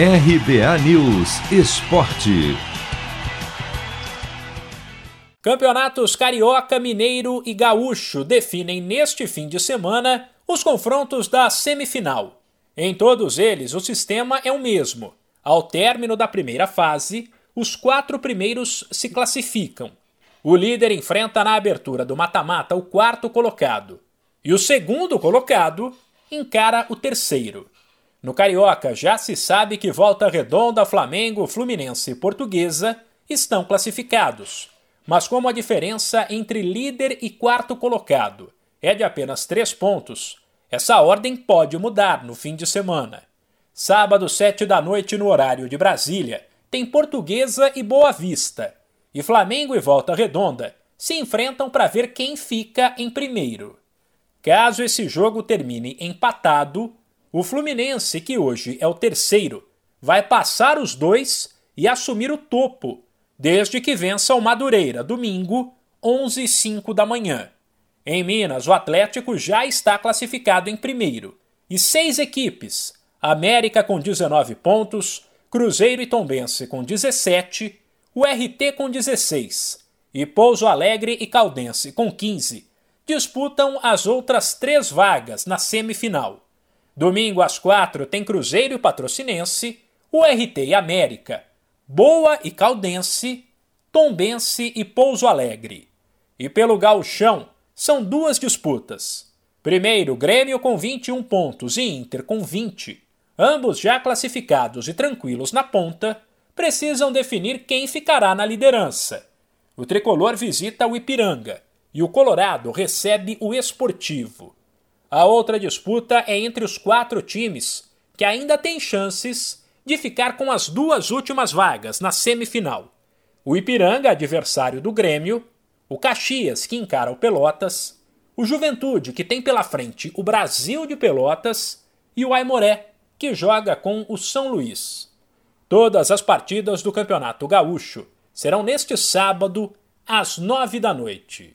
RBA News Esporte. Campeonatos Carioca, Mineiro e Gaúcho definem neste fim de semana os confrontos da semifinal. Em todos eles, o sistema é o mesmo. Ao término da primeira fase, os quatro primeiros se classificam. O líder enfrenta na abertura do mata-mata o quarto colocado, e o segundo colocado encara o terceiro. No Carioca já se sabe que Volta Redonda, Flamengo, Fluminense e Portuguesa estão classificados. Mas como a diferença entre líder e quarto colocado é de apenas três pontos, essa ordem pode mudar no fim de semana. Sábado, sete da noite, no horário de Brasília, tem Portuguesa e Boa Vista. E Flamengo e Volta Redonda se enfrentam para ver quem fica em primeiro. Caso esse jogo termine empatado, o Fluminense, que hoje é o terceiro, vai passar os dois e assumir o topo, desde que vença o Madureira, domingo, 11 h 05 da manhã. Em Minas, o Atlético já está classificado em primeiro, e seis equipes, América com 19 pontos, Cruzeiro e Tombense com 17, o RT com 16 e Pouso Alegre e Caldense com 15, disputam as outras três vagas na semifinal. Domingo às quatro tem Cruzeiro e Patrocinense, URT e América, Boa e Caldense, Tombense e Pouso Alegre. E pelo gauchão, são duas disputas. Primeiro, Grêmio com 21 pontos e Inter com 20. Ambos já classificados e tranquilos na ponta, precisam definir quem ficará na liderança. O tricolor visita o Ipiranga e o Colorado recebe o Esportivo. A outra disputa é entre os quatro times que ainda têm chances de ficar com as duas últimas vagas na semifinal. O Ipiranga, adversário do Grêmio, o Caxias, que encara o Pelotas, o Juventude, que tem pela frente o Brasil de Pelotas, e o Aimoré, que joga com o São Luís. Todas as partidas do Campeonato Gaúcho serão neste sábado, às nove da noite.